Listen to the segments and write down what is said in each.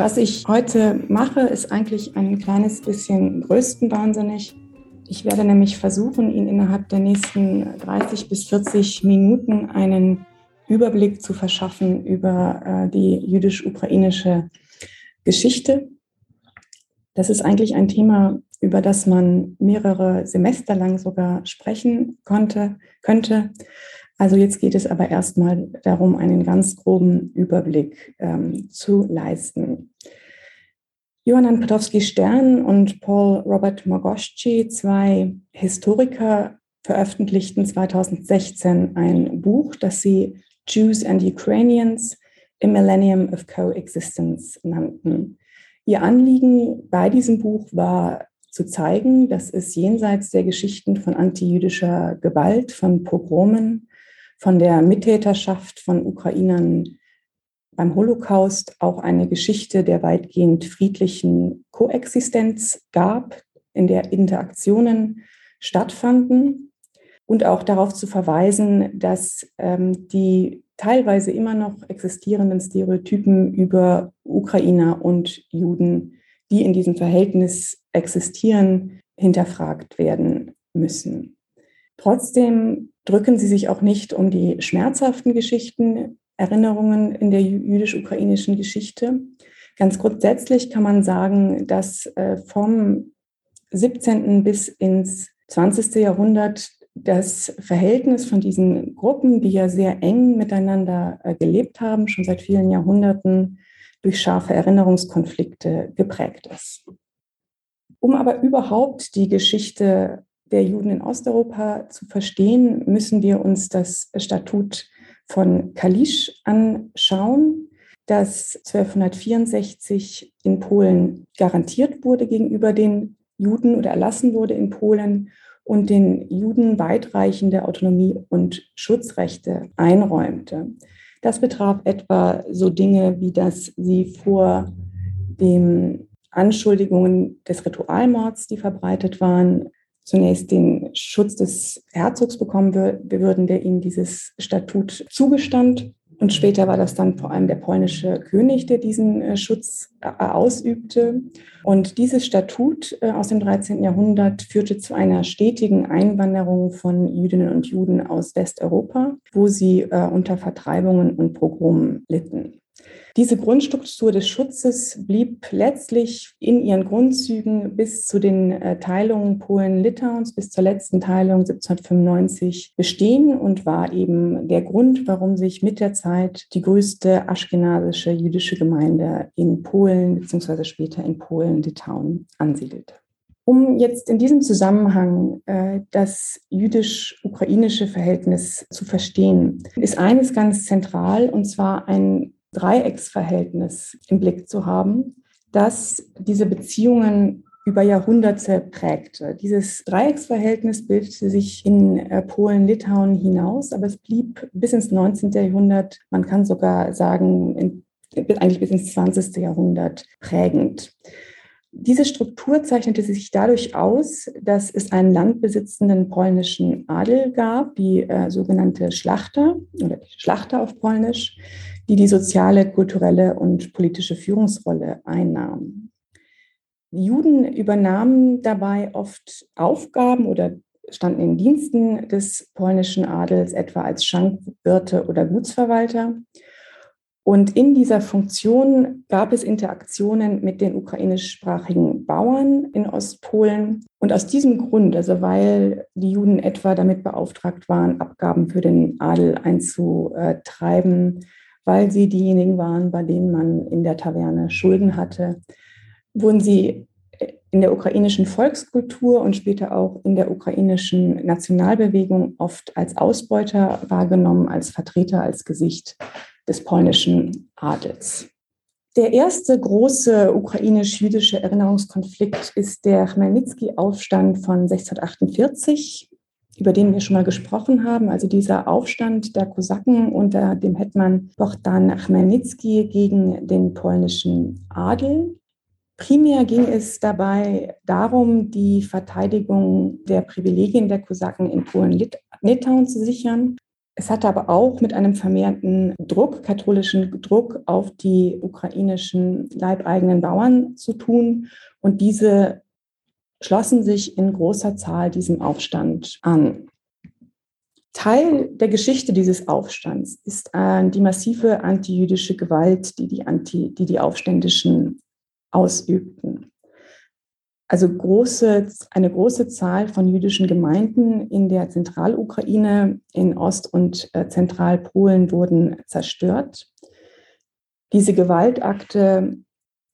Was ich heute mache, ist eigentlich ein kleines bisschen größtenwahnsinnig. Ich werde nämlich versuchen, Ihnen innerhalb der nächsten 30 bis 40 Minuten einen Überblick zu verschaffen über äh, die jüdisch-ukrainische Geschichte. Das ist eigentlich ein Thema, über das man mehrere Semester lang sogar sprechen konnte, könnte. Also jetzt geht es aber erstmal darum, einen ganz groben Überblick ähm, zu leisten. Johann Potowski-Stern und Paul Robert Mogoszczy, zwei Historiker, veröffentlichten 2016 ein Buch, das sie Jews and Ukrainians, a Millennium of Coexistence nannten. Ihr Anliegen bei diesem Buch war zu zeigen, dass es jenseits der Geschichten von antijüdischer Gewalt, von Pogromen, von der Mittäterschaft von Ukrainern beim Holocaust auch eine Geschichte der weitgehend friedlichen Koexistenz gab, in der Interaktionen stattfanden und auch darauf zu verweisen, dass ähm, die teilweise immer noch existierenden Stereotypen über Ukrainer und Juden, die in diesem Verhältnis existieren, hinterfragt werden müssen. Trotzdem drücken sie sich auch nicht um die schmerzhaften Geschichten, Erinnerungen in der jüdisch-ukrainischen Geschichte. Ganz grundsätzlich kann man sagen, dass äh, vom 17. bis ins 20. Jahrhundert das Verhältnis von diesen Gruppen, die ja sehr eng miteinander äh, gelebt haben, schon seit vielen Jahrhunderten durch scharfe Erinnerungskonflikte geprägt ist. Um aber überhaupt die Geschichte der Juden in Osteuropa zu verstehen, müssen wir uns das Statut von Kalisz anschauen, das 1264 in Polen garantiert wurde gegenüber den Juden oder erlassen wurde in Polen und den Juden weitreichende Autonomie und Schutzrechte einräumte. Das betraf etwa so Dinge wie, dass sie vor den Anschuldigungen des Ritualmords, die verbreitet waren, zunächst den Schutz des Herzogs bekommen würden, der ihm dieses Statut zugestand. Und später war das dann vor allem der polnische König, der diesen äh, Schutz äh, ausübte. Und dieses Statut äh, aus dem 13. Jahrhundert führte zu einer stetigen Einwanderung von Jüdinnen und Juden aus Westeuropa, wo sie unter Vertreibungen und Pogromen litten. Diese Grundstruktur des Schutzes blieb letztlich in ihren Grundzügen bis zu den äh, Teilungen Polen-Litauens, bis zur letzten Teilung 1795 bestehen und war eben der Grund, warum sich mit der Zeit die größte aschkenasische jüdische Gemeinde in Polen bzw. später in Polen-Litauen ansiedelte. Um jetzt in diesem Zusammenhang äh, das jüdisch-ukrainische Verhältnis zu verstehen, ist eines ganz zentral, und zwar ein Dreiecksverhältnis im Blick zu haben, das diese Beziehungen über Jahrhunderte prägte. Dieses Dreiecksverhältnis bildete sich in äh, Polen, Litauen hinaus, aber es blieb bis ins 19. Jahrhundert, man kann sogar sagen, in, eigentlich bis ins 20. Jahrhundert prägend. Diese Struktur zeichnete sich dadurch aus, dass es einen landbesitzenden polnischen Adel gab, die äh, sogenannte Schlachter oder Schlachter auf Polnisch, die die soziale, kulturelle und politische Führungsrolle einnahmen. Juden übernahmen dabei oft Aufgaben oder standen in Diensten des polnischen Adels, etwa als Schankwirte oder Gutsverwalter. Und in dieser Funktion gab es Interaktionen mit den ukrainischsprachigen Bauern in Ostpolen. Und aus diesem Grund, also weil die Juden etwa damit beauftragt waren, Abgaben für den Adel einzutreiben, weil sie diejenigen waren, bei denen man in der Taverne Schulden hatte, wurden sie in der ukrainischen Volkskultur und später auch in der ukrainischen Nationalbewegung oft als Ausbeuter wahrgenommen, als Vertreter, als Gesicht des polnischen Adels. Der erste große ukrainisch-jüdische Erinnerungskonflikt ist der Chmelnytsky-Aufstand von 1648, über den wir schon mal gesprochen haben. Also dieser Aufstand der Kosaken unter dem Hetman Bohdan Chmelnytsky gegen den polnischen Adel. Primär ging es dabei darum, die Verteidigung der Privilegien der Kosaken in Polen-Litauen zu sichern. Es hatte aber auch mit einem vermehrten Druck, katholischen Druck auf die ukrainischen leibeigenen Bauern zu tun. Und diese schlossen sich in großer Zahl diesem Aufstand an. Teil der Geschichte dieses Aufstands ist äh, die massive antijüdische Gewalt, die die, Anti, die, die Aufständischen ausübten. Also große, eine große Zahl von jüdischen Gemeinden in der Zentralukraine, in Ost- und äh, Zentralpolen wurden zerstört. Diese Gewaltakte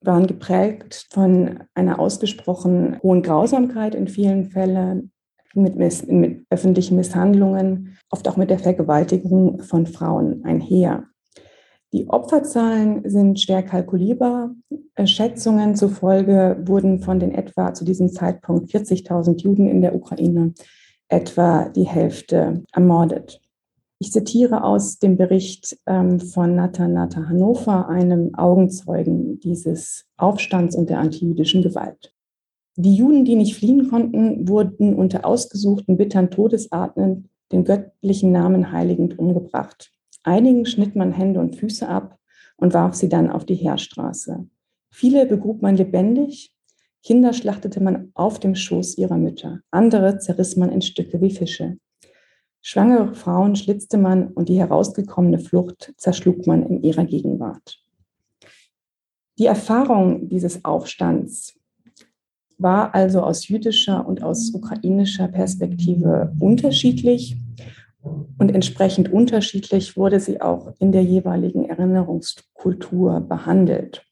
waren geprägt von einer ausgesprochen hohen Grausamkeit in vielen Fällen, mit, mit öffentlichen Misshandlungen, oft auch mit der Vergewaltigung von Frauen einher. Die Opferzahlen sind schwer kalkulierbar. Äh, Schätzungen zufolge wurden von den etwa zu diesem Zeitpunkt 40.000 Juden in der Ukraine etwa die Hälfte ermordet. Ich zitiere aus dem Bericht ähm, von Nathan Nata Hannover, einem Augenzeugen dieses Aufstands und der antijüdischen Gewalt. Die Juden, die nicht fliehen konnten, wurden unter ausgesuchten bittern Todesarten den göttlichen Namen heiligend umgebracht. Einigen schnitt man Hände und Füße ab und warf sie dann auf die Heerstraße. Viele begrub man lebendig, Kinder schlachtete man auf dem Schoß ihrer Mütter, andere zerriss man in Stücke wie Fische. Schwangere Frauen schlitzte man und die herausgekommene Flucht zerschlug man in ihrer Gegenwart. Die Erfahrung dieses Aufstands war also aus jüdischer und aus ukrainischer Perspektive unterschiedlich und entsprechend unterschiedlich wurde sie auch in der jeweiligen Erinnerungskultur behandelt.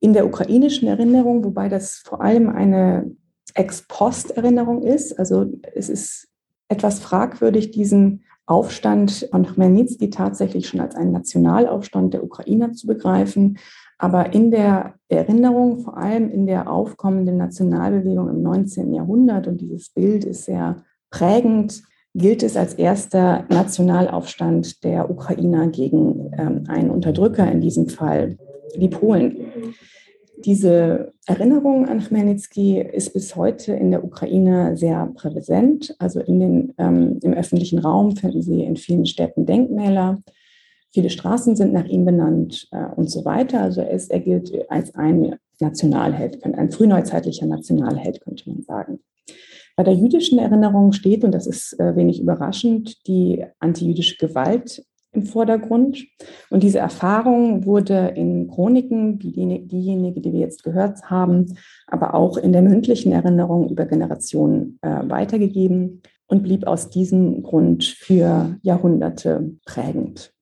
In der ukrainischen Erinnerung, wobei das vor allem eine Ex-Post-Erinnerung ist, also es ist etwas fragwürdig, diesen Aufstand von Chmelnytsky tatsächlich schon als einen Nationalaufstand der Ukrainer zu begreifen. Aber in der Erinnerung, vor allem in der aufkommenden Nationalbewegung im 19. Jahrhundert, und dieses Bild ist sehr prägend, gilt es als erster Nationalaufstand der Ukrainer gegen ähm, einen Unterdrücker, in diesem Fall die Polen. Diese Erinnerung an Chmelnytsky ist bis heute in der Ukraine sehr präsent. Also den, ähm, im öffentlichen Raum finden Sie in vielen Städten Denkmäler. Viele Straßen sind nach ihm benannt äh, und so weiter. Also er, ist, er gilt als ein Nationalheld, ein frühneuzeitlicher Nationalheld, könnte man sagen. Bei der jüdischen Erinnerung steht, und das ist äh, wenig überraschend, die antijüdische Gewalt im Vordergrund. Und diese Erfahrung wurde in Chroniken, diejenige, die wir jetzt gehört haben, aber auch in der mündlichen Erinnerung über Generationen äh, weitergegeben und blieb aus diesem Grund für Jahrhunderte prägend.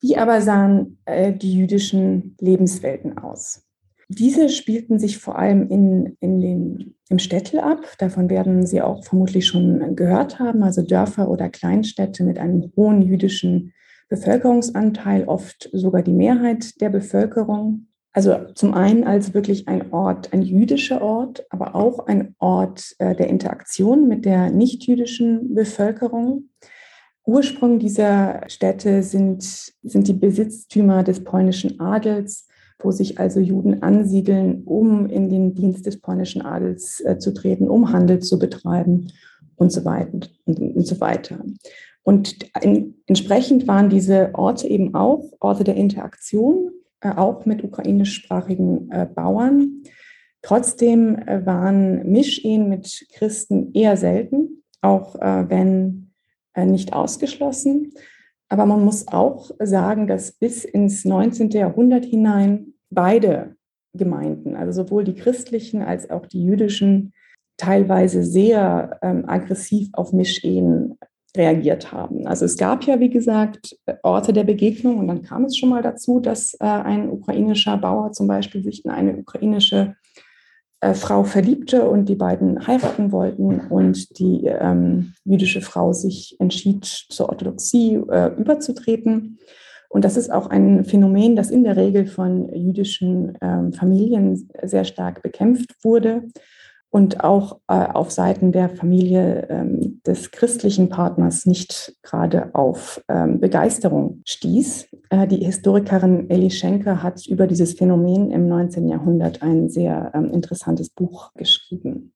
Wie aber sahen äh, die jüdischen Lebenswelten aus? Diese spielten sich vor allem in, in den, im Städtel ab. Davon werden Sie auch vermutlich schon gehört haben. Also Dörfer oder Kleinstädte mit einem hohen jüdischen Bevölkerungsanteil, oft sogar die Mehrheit der Bevölkerung. Also zum einen als wirklich ein Ort, ein jüdischer Ort, aber auch ein Ort äh, der Interaktion mit der nichtjüdischen Bevölkerung. Ursprung dieser Städte sind, sind die Besitztümer des polnischen Adels, wo sich also Juden ansiedeln, um in den Dienst des polnischen Adels äh, zu treten, um Handel zu betreiben und so weiter. Und, und so weiter. Und in, entsprechend waren diese Orte eben auch Orte der Interaktion, äh, auch mit ukrainischsprachigen äh, Bauern. Trotzdem äh, waren Mischehen mit Christen eher selten, auch äh, wenn äh, nicht ausgeschlossen. Aber man muss auch sagen, dass bis ins 19. Jahrhundert hinein beide Gemeinden, also sowohl die christlichen als auch die jüdischen, teilweise sehr ähm, aggressiv auf Mischehen reagiert haben. Also es gab ja, wie gesagt, Orte der Begegnung und dann kam es schon mal dazu, dass äh, ein ukrainischer Bauer zum Beispiel sich in eine ukrainische äh, Frau verliebte und die beiden heiraten wollten und die ähm, jüdische Frau sich entschied, zur Orthodoxie äh, überzutreten. Und das ist auch ein Phänomen, das in der Regel von jüdischen ähm, Familien sehr stark bekämpft wurde und auch äh, auf Seiten der Familie ähm, des christlichen Partners nicht gerade auf ähm, Begeisterung stieß. Äh, die Historikerin Elli Schenker hat über dieses Phänomen im 19. Jahrhundert ein sehr ähm, interessantes Buch geschrieben.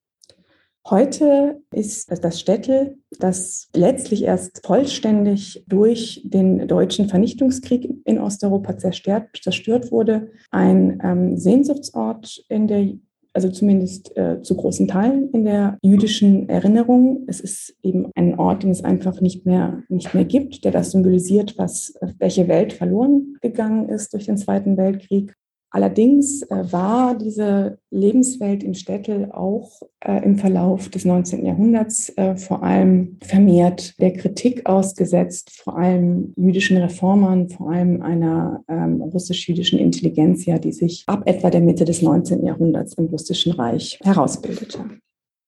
Heute ist das Städtel, das letztlich erst vollständig durch den deutschen Vernichtungskrieg in Osteuropa zerstört, zerstört wurde, ein ähm, Sehnsuchtsort in der also zumindest äh, zu großen Teilen in der jüdischen Erinnerung. Es ist eben ein Ort, den es einfach nicht mehr, nicht mehr gibt, der das symbolisiert, was, welche Welt verloren gegangen ist durch den Zweiten Weltkrieg. Allerdings äh, war diese Lebenswelt in Städtel auch äh, im Verlauf des 19. Jahrhunderts äh, vor allem vermehrt der Kritik ausgesetzt, vor allem jüdischen Reformern, vor allem einer ähm, russisch-jüdischen Intelligenzia, die sich ab etwa der Mitte des 19. Jahrhunderts im Russischen Reich herausbildete.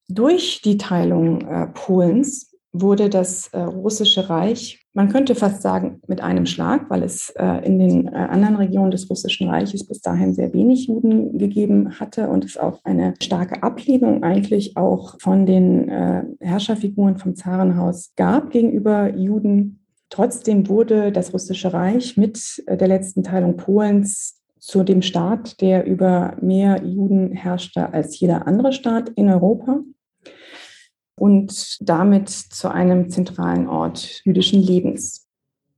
Durch die Teilung Polens wurde das russische Reich, man könnte fast sagen, mit einem Schlag, weil es äh, in den äh, anderen Regionen des russischen Reiches bis dahin sehr wenig Juden gegeben hatte und es auch eine starke Ablehnung eigentlich auch von den äh, Herrscherfiguren vom Zarenhaus gab gegenüber Juden. Trotzdem wurde das russische Reich mit äh, der letzten Teilung Polens zu dem Staat, der über mehr Juden herrschte als jeder andere Staat in Europa und damit zu einem zentralen Ort jüdischen Lebens.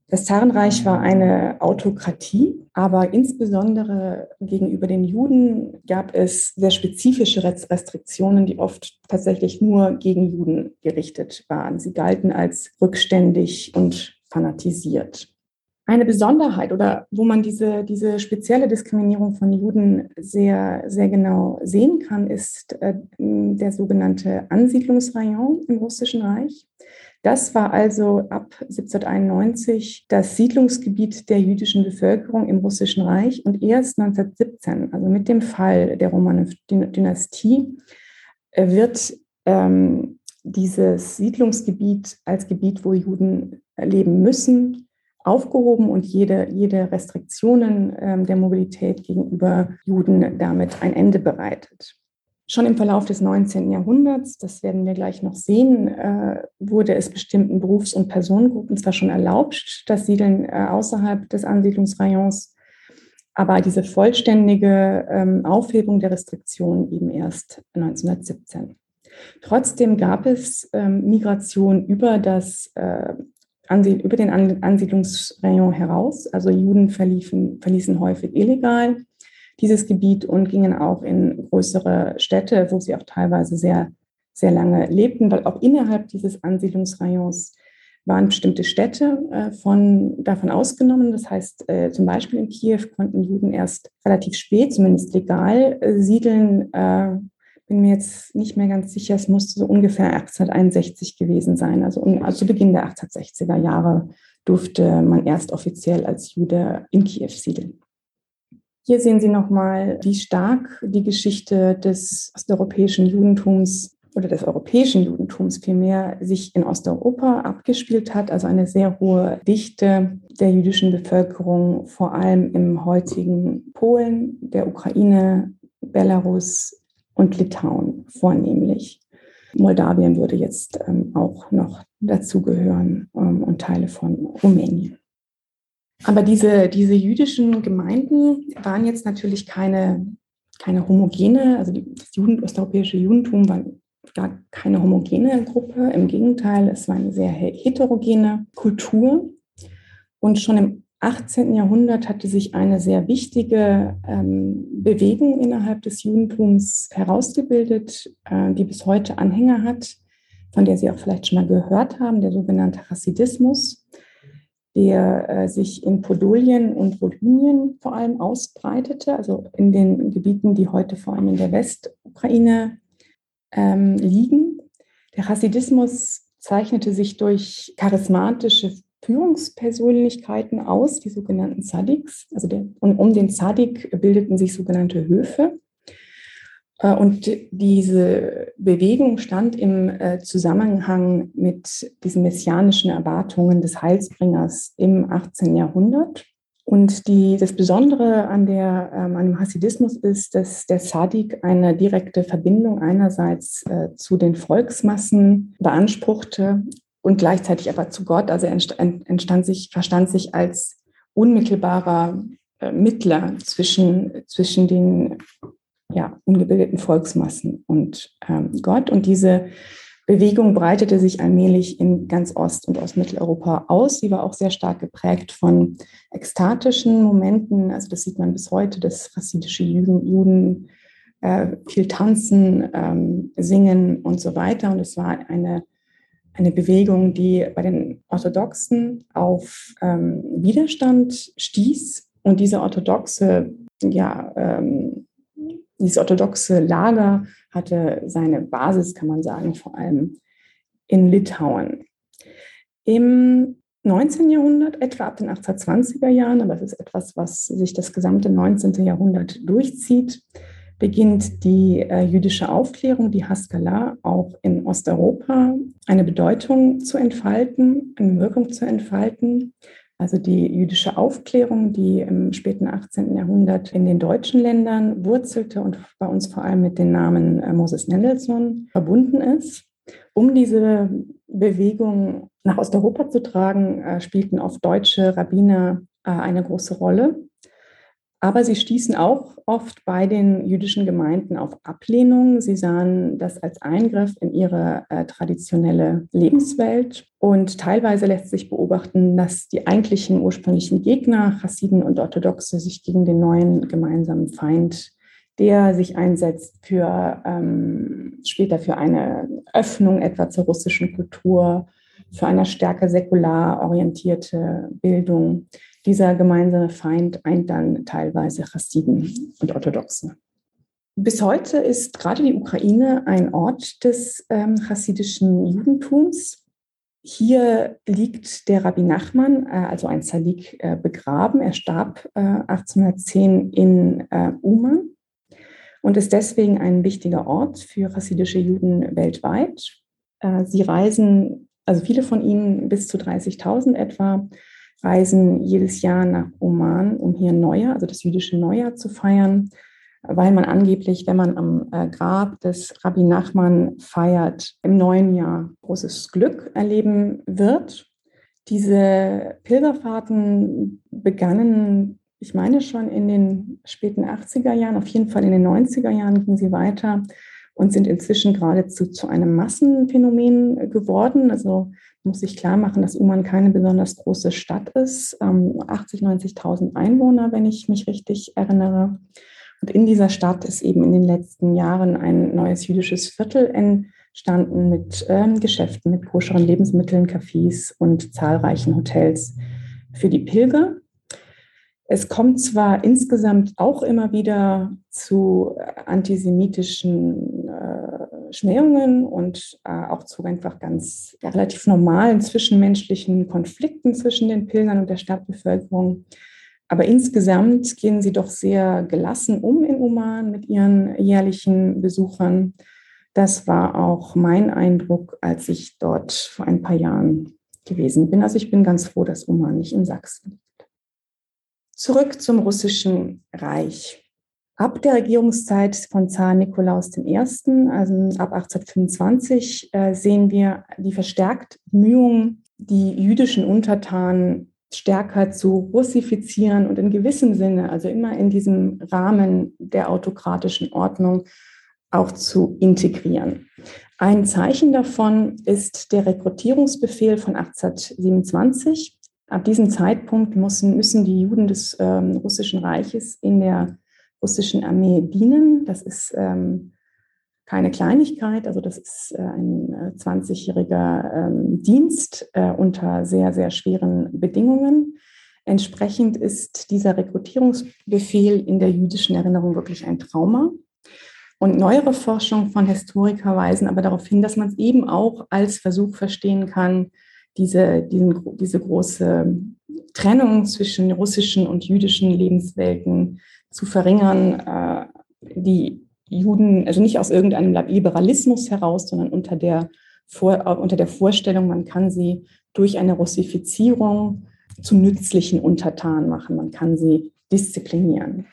Das Zarenreich war eine Autokratie, aber insbesondere gegenüber den Juden gab es sehr spezifische Restriktionen, die oft tatsächlich nur gegen Juden gerichtet waren. Sie galten als rückständig und fanatisiert. Eine Besonderheit oder wo man diese, diese spezielle Diskriminierung von Juden sehr, sehr genau sehen kann, ist äh, der sogenannte Ansiedlungsrayon im Russischen Reich. Das war also ab 1791 das Siedlungsgebiet der jüdischen Bevölkerung im Russischen Reich und erst 1917, also mit dem Fall der Romanov-Dynastie, äh, wird ähm, dieses Siedlungsgebiet als Gebiet, wo Juden leben müssen, aufgehoben und jede, jede Restriktionen ähm, der Mobilität gegenüber Juden damit ein Ende bereitet. Schon im Verlauf des 19. Jahrhunderts, das werden wir gleich noch sehen, äh, wurde es bestimmten Berufs- und Personengruppen zwar schon erlaubt, das Siedeln äh, außerhalb des Ansiedlungsrayons, aber diese vollständige ähm, Aufhebung der Restriktionen eben erst 1917. Trotzdem gab es ähm, Migration über das äh, über den Ansiedlungsrayon heraus. Also Juden verliefen, verließen häufig illegal dieses Gebiet und gingen auch in größere Städte, wo sie auch teilweise sehr, sehr lange lebten, weil auch innerhalb dieses Ansiedlungsrayons waren bestimmte Städte äh, von, davon ausgenommen. Das heißt, äh, zum Beispiel in Kiew konnten Juden erst relativ spät, zumindest legal, äh, siedeln. Bin mir jetzt nicht mehr ganz sicher, es musste so ungefähr 1861 gewesen sein. Also, also zu Beginn der 1860er Jahre durfte man erst offiziell als Jude in Kiew siedeln. Hier sehen Sie nochmal, wie stark die Geschichte des osteuropäischen Judentums oder des europäischen Judentums vielmehr sich in Osteuropa abgespielt hat. Also eine sehr hohe Dichte der jüdischen Bevölkerung, vor allem im heutigen Polen, der Ukraine, Belarus, und Litauen vornehmlich. Moldawien würde jetzt ähm, auch noch dazugehören ähm, und Teile von Rumänien. Aber diese, diese jüdischen Gemeinden waren jetzt natürlich keine, keine homogene, also die, das Juden, osteuropäische Judentum war gar keine homogene Gruppe. Im Gegenteil, es war eine sehr heterogene Kultur. Und schon im 18. Jahrhundert hatte sich eine sehr wichtige ähm, Bewegung innerhalb des Judentums herausgebildet, äh, die bis heute Anhänger hat, von der Sie auch vielleicht schon mal gehört haben, der sogenannte Hasidismus, der äh, sich in Podolien und Volynien vor allem ausbreitete, also in den Gebieten, die heute vor allem in der Westukraine ähm, liegen. Der Hasidismus zeichnete sich durch charismatische Führungspersönlichkeiten aus, die sogenannten Sadiks. Also der, und um den Sadik bildeten sich sogenannte Höfe. Äh, und diese Bewegung stand im äh, Zusammenhang mit diesen messianischen Erwartungen des Heilsbringers im 18. Jahrhundert. Und die, das Besondere an, der, ähm, an dem Hasidismus ist, dass der Sadik eine direkte Verbindung einerseits äh, zu den Volksmassen beanspruchte und gleichzeitig aber zu Gott. Also er entstand sich, verstand sich als unmittelbarer äh, Mittler zwischen, zwischen den ja, ungebildeten Volksmassen und ähm, Gott. Und diese Bewegung breitete sich allmählich in ganz Ost- und Ostmitteleuropa aus. Sie war auch sehr stark geprägt von ekstatischen Momenten. Also das sieht man bis heute, dass chassidische Juden, Juden äh, viel tanzen, ähm, singen und so weiter. Und es war eine, eine Bewegung, die bei den Orthodoxen auf ähm, Widerstand stieß. Und diese orthodoxe ja, ähm, dieses orthodoxe Lager hatte seine Basis, kann man sagen, vor allem in Litauen. Im 19. Jahrhundert, etwa ab den 1820er Jahren, aber es ist etwas, was sich das gesamte 19. Jahrhundert durchzieht, beginnt die äh, jüdische Aufklärung, die Haskalah, auch in Osteuropa eine Bedeutung zu entfalten, eine Wirkung zu entfalten. Also die jüdische Aufklärung, die im späten 18. Jahrhundert in den deutschen Ländern wurzelte und bei uns vor allem mit dem Namen äh, Moses Mendelssohn verbunden ist. Um diese Bewegung nach Osteuropa zu tragen, äh, spielten oft deutsche Rabbiner äh, eine große Rolle. Aber sie stießen auch oft bei den jüdischen Gemeinden auf Ablehnung. Sie sahen das als Eingriff in ihre äh, traditionelle Lebenswelt. Und teilweise lässt sich beobachten, dass die eigentlichen ursprünglichen Gegner, Chassiden und Orthodoxe, sich gegen den neuen gemeinsamen Feind, der sich einsetzt für ähm, später für eine Öffnung etwa zur russischen Kultur, für eine stärker säkular orientierte Bildung, dieser gemeinsame Feind eint dann teilweise Chassiden und Orthodoxe. Bis heute ist gerade die Ukraine ein Ort des ähm, chassidischen Judentums. Hier liegt der Rabbi Nachman, äh, also ein Salik, äh, begraben. Er starb äh, 1810 in äh, Uman und ist deswegen ein wichtiger Ort für chassidische Juden weltweit. Äh, sie reisen, also viele von ihnen, bis zu 30.000 etwa, reisen jedes Jahr nach Oman, um hier Neujahr, also das jüdische Neujahr zu feiern, weil man angeblich, wenn man am äh, Grab des Rabbi Nachman feiert, im neuen Jahr großes Glück erleben wird. Diese Pilgerfahrten begannen, ich meine schon in den späten 80er Jahren, auf jeden Fall in den 90er Jahren gingen sie weiter und sind inzwischen geradezu zu einem Massenphänomen geworden. Also muss sich klar machen, dass Uman keine besonders große Stadt ist, 80, ähm, 90.000 Einwohner, wenn ich mich richtig erinnere. Und in dieser Stadt ist eben in den letzten Jahren ein neues jüdisches Viertel entstanden mit ähm, Geschäften, mit koscheren Lebensmitteln, Cafés und zahlreichen Hotels für die Pilger. Es kommt zwar insgesamt auch immer wieder zu antisemitischen äh, Schmähungen und äh, auch zu einfach ganz ja, relativ normalen zwischenmenschlichen Konflikten zwischen den Pilgern und der Stadtbevölkerung. Aber insgesamt gehen sie doch sehr gelassen um in Oman mit ihren jährlichen Besuchern. Das war auch mein Eindruck, als ich dort vor ein paar Jahren gewesen bin. Also ich bin ganz froh, dass Oman nicht in Sachsen liegt. Zurück zum russischen Reich. Ab der Regierungszeit von Zar Nikolaus I., also ab 1825, äh, sehen wir die verstärkt Bemühungen, die jüdischen Untertanen stärker zu russifizieren und in gewissem Sinne, also immer in diesem Rahmen der autokratischen Ordnung, auch zu integrieren. Ein Zeichen davon ist der Rekrutierungsbefehl von 1827. Ab diesem Zeitpunkt müssen, müssen die Juden des ähm, Russischen Reiches in der russischen Armee dienen. Das ist ähm, keine Kleinigkeit, also das ist äh, ein 20-jähriger äh, ähm, Dienst äh, unter sehr, sehr schweren Bedingungen. Entsprechend ist dieser Rekrutierungsbefehl in der jüdischen Erinnerung wirklich ein Trauma. Und neuere Forschung von Historiker weisen aber darauf hin, dass man es eben auch als Versuch verstehen kann, diese, diesen, diese große Trennung zwischen russischen und jüdischen Lebenswelten zu verringern, äh, die Juden, also nicht aus irgendeinem Liberalismus heraus, sondern unter der, Vor, unter der Vorstellung, man kann sie durch eine Russifizierung zu nützlichen Untertanen machen. Man kann sie disziplinieren.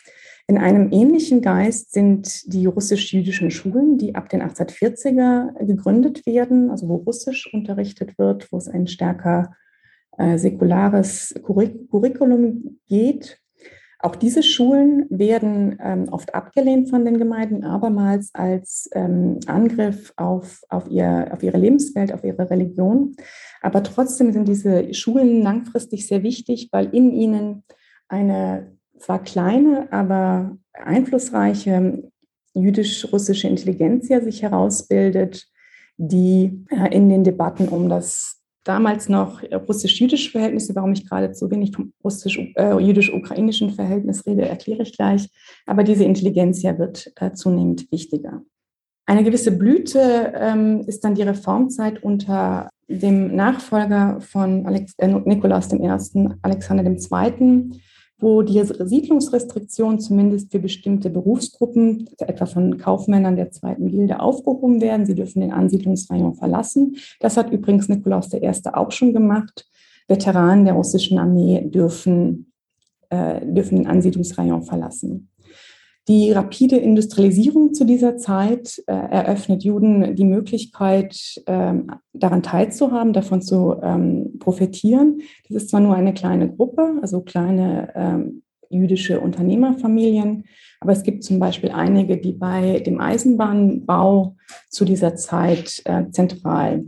In einem ähnlichen Geist sind die russisch-jüdischen Schulen, die ab den 1840er gegründet werden, also wo Russisch unterrichtet wird, wo es ein stärker äh, säkulares Curriculum geht. Auch diese Schulen werden ähm, oft abgelehnt von den Gemeinden, abermals als ähm, Angriff auf, auf, ihr, auf ihre Lebenswelt, auf ihre Religion. Aber trotzdem sind diese Schulen langfristig sehr wichtig, weil in ihnen eine zwar kleine, aber einflussreiche jüdisch-russische Intelligenzia sich herausbildet, die äh, in den Debatten um das damals noch russisch-jüdische Verhältnisse, warum ich gerade so wenig vom russisch-jüdisch-ukrainischen äh, Verhältnis rede, erkläre ich gleich. Aber diese Intelligenzia wird äh, zunehmend wichtiger. Eine gewisse Blüte ähm, ist dann die Reformzeit unter dem Nachfolger von Alex, äh, Nikolaus I., Alexander II., wo die Siedlungsrestriktionen zumindest für bestimmte Berufsgruppen, etwa von Kaufmännern der zweiten Gilde, aufgehoben werden. Sie dürfen den Ansiedlungsrayon verlassen. Das hat übrigens Nikolaus I. auch schon gemacht. Veteranen der russischen Armee dürfen, äh, dürfen den Ansiedlungsrayon verlassen. Die rapide Industrialisierung zu dieser Zeit äh, eröffnet Juden die Möglichkeit, ähm, daran teilzuhaben, davon zu ähm, profitieren. Das ist zwar nur eine kleine Gruppe, also kleine ähm, jüdische Unternehmerfamilien, aber es gibt zum Beispiel einige, die bei dem Eisenbahnbau zu dieser Zeit äh, zentral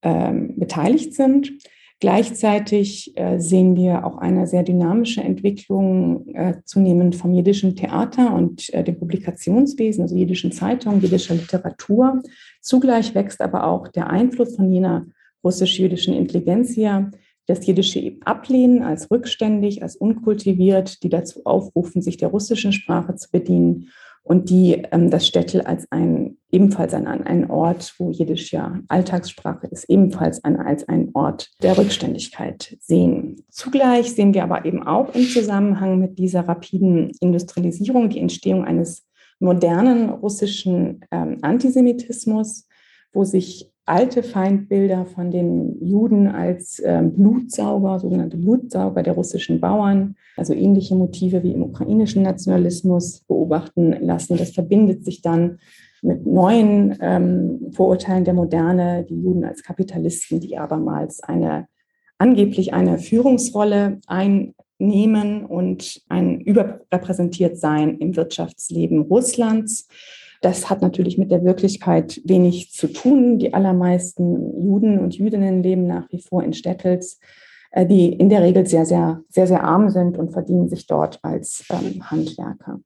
ähm, beteiligt sind. Gleichzeitig äh, sehen wir auch eine sehr dynamische Entwicklung äh, zunehmend vom jiddischen Theater und äh, dem Publikationswesen, also jiddischen Zeitungen, jiddischer Literatur. Zugleich wächst aber auch der Einfluss von jener russisch-jüdischen Intelligenzia, das jiddische Ablehnen als rückständig, als unkultiviert, die dazu aufrufen, sich der russischen Sprache zu bedienen und die ähm, das Städtel als ein ebenfalls ein, ein Ort, wo Jiddisch ja Alltagssprache ist, ebenfalls ein, als ein Ort der Rückständigkeit sehen. Zugleich sehen wir aber eben auch im Zusammenhang mit dieser rapiden Industrialisierung die Entstehung eines modernen russischen ähm, Antisemitismus, wo sich alte Feindbilder von den Juden als äh, Blutsauger, sogenannte Blutsauger der russischen Bauern, also ähnliche Motive wie im ukrainischen Nationalismus beobachten lassen. Das verbindet sich dann mit neuen ähm, Vorurteilen der Moderne, die Juden als Kapitalisten, die abermals eine angeblich eine Führungsrolle einnehmen und ein überrepräsentiert sein im Wirtschaftsleben Russlands. Das hat natürlich mit der Wirklichkeit wenig zu tun. Die allermeisten Juden und Jüdinnen leben nach wie vor in Städtels, äh, die in der Regel sehr, sehr, sehr, sehr arm sind und verdienen sich dort als ähm, Handwerker.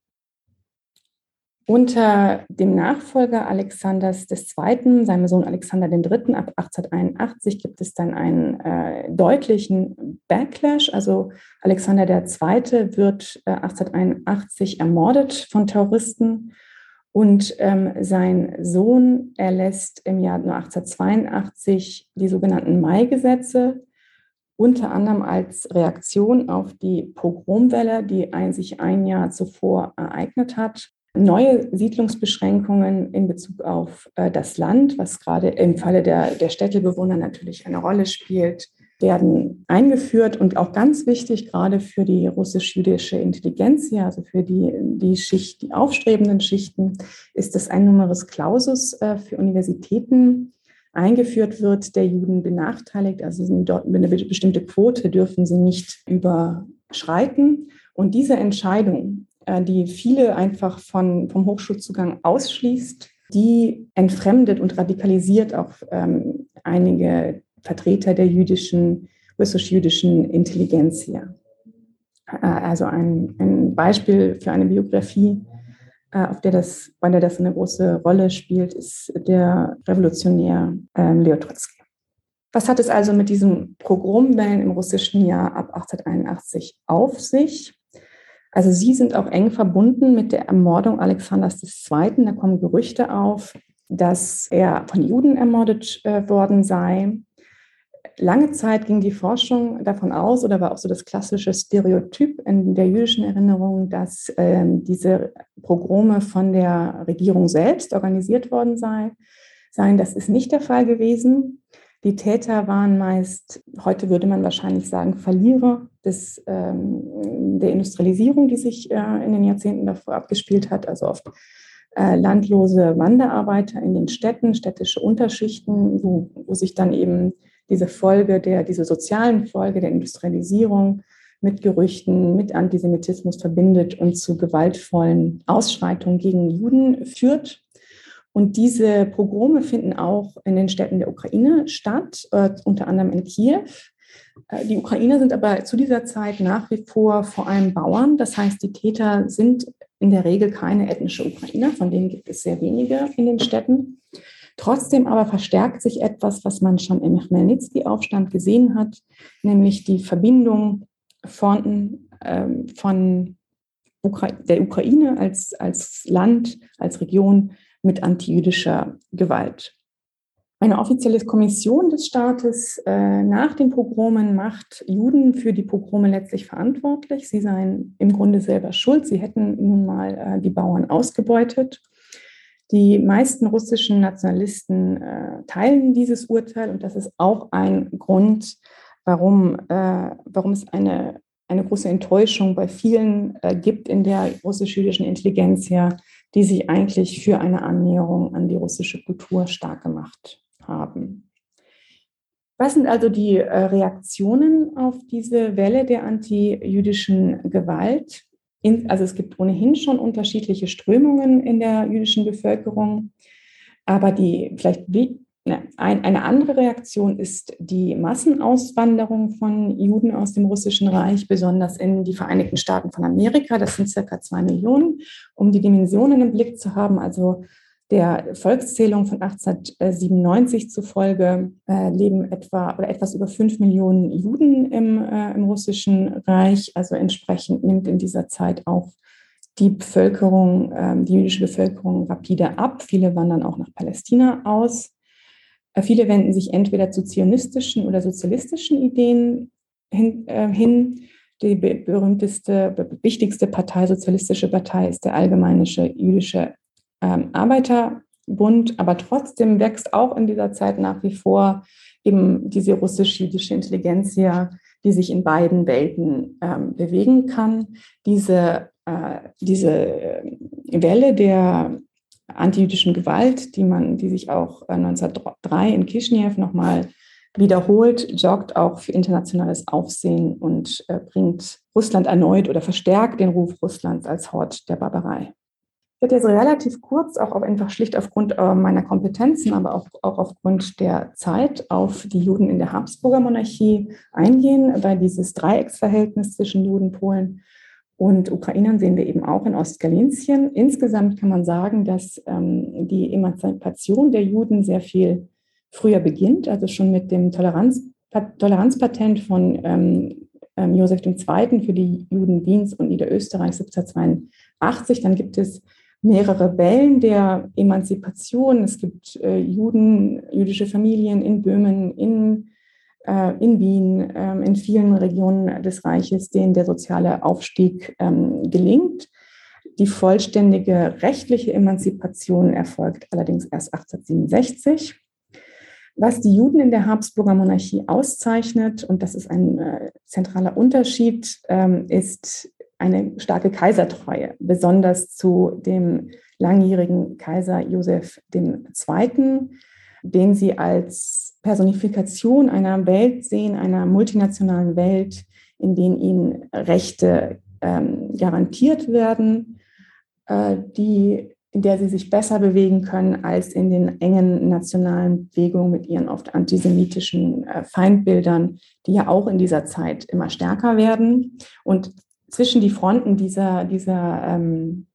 Unter dem Nachfolger Alexanders II., seinem Sohn Alexander III., ab 1881 gibt es dann einen äh, deutlichen Backlash. Also Alexander II. wird äh, 1881 ermordet von Terroristen und ähm, sein Sohn erlässt im Jahr 1882 die sogenannten Mai-Gesetze, unter anderem als Reaktion auf die Pogromwelle, die ein, sich ein Jahr zuvor ereignet hat. Neue Siedlungsbeschränkungen in Bezug auf äh, das Land, was gerade im Falle der, der Städtebewohner natürlich eine Rolle spielt werden eingeführt und auch ganz wichtig, gerade für die russisch-jüdische Intelligenz, also für die, die Schicht, die aufstrebenden Schichten, ist es ein Numerus Clausus äh, für Universitäten eingeführt wird, der Juden benachteiligt. Also eine bestimmte Quote dürfen sie nicht überschreiten. Und diese Entscheidung, äh, die viele einfach von, vom Hochschulzugang ausschließt, die entfremdet und radikalisiert auch ähm, einige Vertreter der jüdischen, russisch-jüdischen Intelligenz hier. Äh, also ein, ein Beispiel für eine Biografie, äh, auf der das, bei der das eine große Rolle spielt, ist der Revolutionär ähm, Leo Trotsky. Was hat es also mit diesen Pogromwellen im russischen Jahr ab 1881 auf sich? Also sie sind auch eng verbunden mit der Ermordung Alexanders II. Da kommen Gerüchte auf, dass er von Juden ermordet äh, worden sei. Lange Zeit ging die Forschung davon aus, oder war auch so das klassische Stereotyp in der jüdischen Erinnerung, dass ähm, diese Pogrome von der Regierung selbst organisiert worden sei, seien. Das ist nicht der Fall gewesen. Die Täter waren meist, heute würde man wahrscheinlich sagen, Verlierer des, ähm, der Industrialisierung, die sich äh, in den Jahrzehnten davor abgespielt hat, also oft äh, landlose Wanderarbeiter in den Städten, städtische Unterschichten, wo, wo sich dann eben diese Folge der, diese sozialen Folge der Industrialisierung mit Gerüchten, mit Antisemitismus verbindet und zu gewaltvollen Ausschreitungen gegen Juden führt. Und diese Pogrome finden auch in den Städten der Ukraine statt, äh, unter anderem in Kiew. Äh, die Ukrainer sind aber zu dieser Zeit nach wie vor vor allem Bauern. Das heißt, die Täter sind in der Regel keine ethnische Ukrainer, von denen gibt es sehr wenige in den Städten. Trotzdem aber verstärkt sich etwas, was man schon im Chmelnytsky-Aufstand gesehen hat, nämlich die Verbindung von, ähm, von Ukra der Ukraine als, als Land, als Region mit antijüdischer Gewalt. Eine offizielle Kommission des Staates äh, nach den Pogromen macht Juden für die Pogrome letztlich verantwortlich. Sie seien im Grunde selber schuld. Sie hätten nun mal äh, die Bauern ausgebeutet. Die meisten russischen Nationalisten äh, teilen dieses Urteil und das ist auch ein Grund, warum, äh, warum es eine, eine große Enttäuschung bei vielen äh, gibt in der russisch-jüdischen Intelligenz, die sich eigentlich für eine Annäherung an die russische Kultur stark gemacht haben. Was sind also die äh, Reaktionen auf diese Welle der antijüdischen Gewalt? Also es gibt ohnehin schon unterschiedliche Strömungen in der jüdischen Bevölkerung, aber die vielleicht eine andere Reaktion ist die Massenauswanderung von Juden aus dem Russischen Reich, besonders in die Vereinigten Staaten von Amerika. Das sind circa zwei Millionen. Um die Dimensionen im Blick zu haben, also der Volkszählung von 1897 zufolge äh, leben etwa oder etwas über fünf Millionen Juden im, äh, im Russischen Reich. Also entsprechend nimmt in dieser Zeit auch die Bevölkerung, äh, die jüdische Bevölkerung rapide ab. Viele wandern auch nach Palästina aus. Äh, viele wenden sich entweder zu zionistischen oder sozialistischen Ideen hin. Äh, hin. Die berühmteste, wichtigste Partei, sozialistische Partei, ist der Allgemeinische Jüdische ähm, Arbeiterbund, aber trotzdem wächst auch in dieser Zeit nach wie vor eben diese russisch-jüdische Intelligenz hier, die sich in beiden Welten ähm, bewegen kann. Diese, äh, diese äh, Welle der antijüdischen Gewalt, die man, die sich auch 1903 äh, in Kishinev nochmal wiederholt, sorgt auch für internationales Aufsehen und äh, bringt Russland erneut oder verstärkt den Ruf Russlands als Hort der Barbarei. Ich werde jetzt relativ kurz, auch einfach schlicht aufgrund äh, meiner Kompetenzen, aber auch, auch aufgrund der Zeit auf die Juden in der Habsburger Monarchie eingehen, weil dieses Dreiecksverhältnis zwischen Juden, Polen und Ukrainern sehen wir eben auch in Ostgalinzien. Insgesamt kann man sagen, dass ähm, die Emanzipation der Juden sehr viel früher beginnt, also schon mit dem Toleranz, Toleranzpatent von ähm, ähm, Josef II. für die Juden Wiens und Niederösterreichs 1782. Dann gibt es mehrere Wellen der Emanzipation. Es gibt äh, Juden, jüdische Familien in Böhmen, in, äh, in Wien, äh, in vielen Regionen des Reiches, denen der soziale Aufstieg ähm, gelingt. Die vollständige rechtliche Emanzipation erfolgt allerdings erst 1867. Was die Juden in der Habsburger Monarchie auszeichnet, und das ist ein äh, zentraler Unterschied, ähm, ist eine starke Kaisertreue, besonders zu dem langjährigen Kaiser Josef II., den sie als Personifikation einer Welt sehen, einer multinationalen Welt, in denen ihnen Rechte ähm, garantiert werden, äh, die, in der sie sich besser bewegen können als in den engen nationalen Bewegungen mit ihren oft antisemitischen äh, Feindbildern, die ja auch in dieser Zeit immer stärker werden. Und zwischen die Fronten dieser, dieser ähm,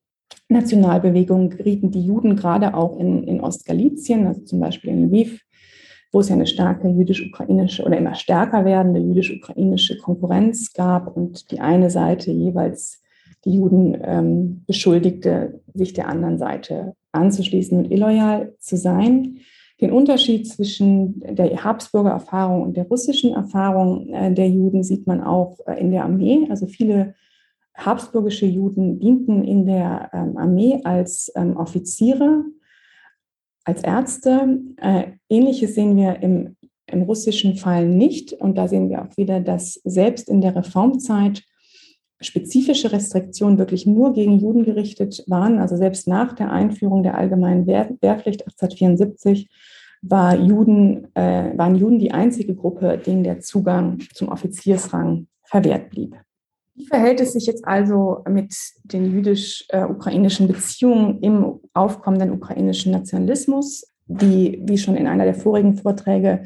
Nationalbewegung gerieten die Juden gerade auch in, in Ostgalizien, also zum Beispiel in Lviv, wo es ja eine starke jüdisch-ukrainische oder immer stärker werdende jüdisch-ukrainische Konkurrenz gab und die eine Seite jeweils die Juden ähm, beschuldigte, sich der anderen Seite anzuschließen und illoyal zu sein. Den Unterschied zwischen der Habsburger Erfahrung und der russischen Erfahrung äh, der Juden sieht man auch äh, in der Armee. Also viele habsburgische Juden dienten in der ähm, Armee als ähm, Offiziere, als Ärzte. Äh, Ähnliches sehen wir im im russischen Fall nicht. Und da sehen wir auch wieder, dass selbst in der Reformzeit spezifische Restriktionen wirklich nur gegen Juden gerichtet waren. Also selbst nach der Einführung der allgemeinen Wehr Wehrpflicht 1874 war Juden, äh, waren Juden die einzige Gruppe, denen der Zugang zum Offiziersrang verwehrt blieb. Wie verhält es sich jetzt also mit den jüdisch-ukrainischen Beziehungen im aufkommenden ukrainischen Nationalismus? Die, wie schon in einer der vorigen Vorträge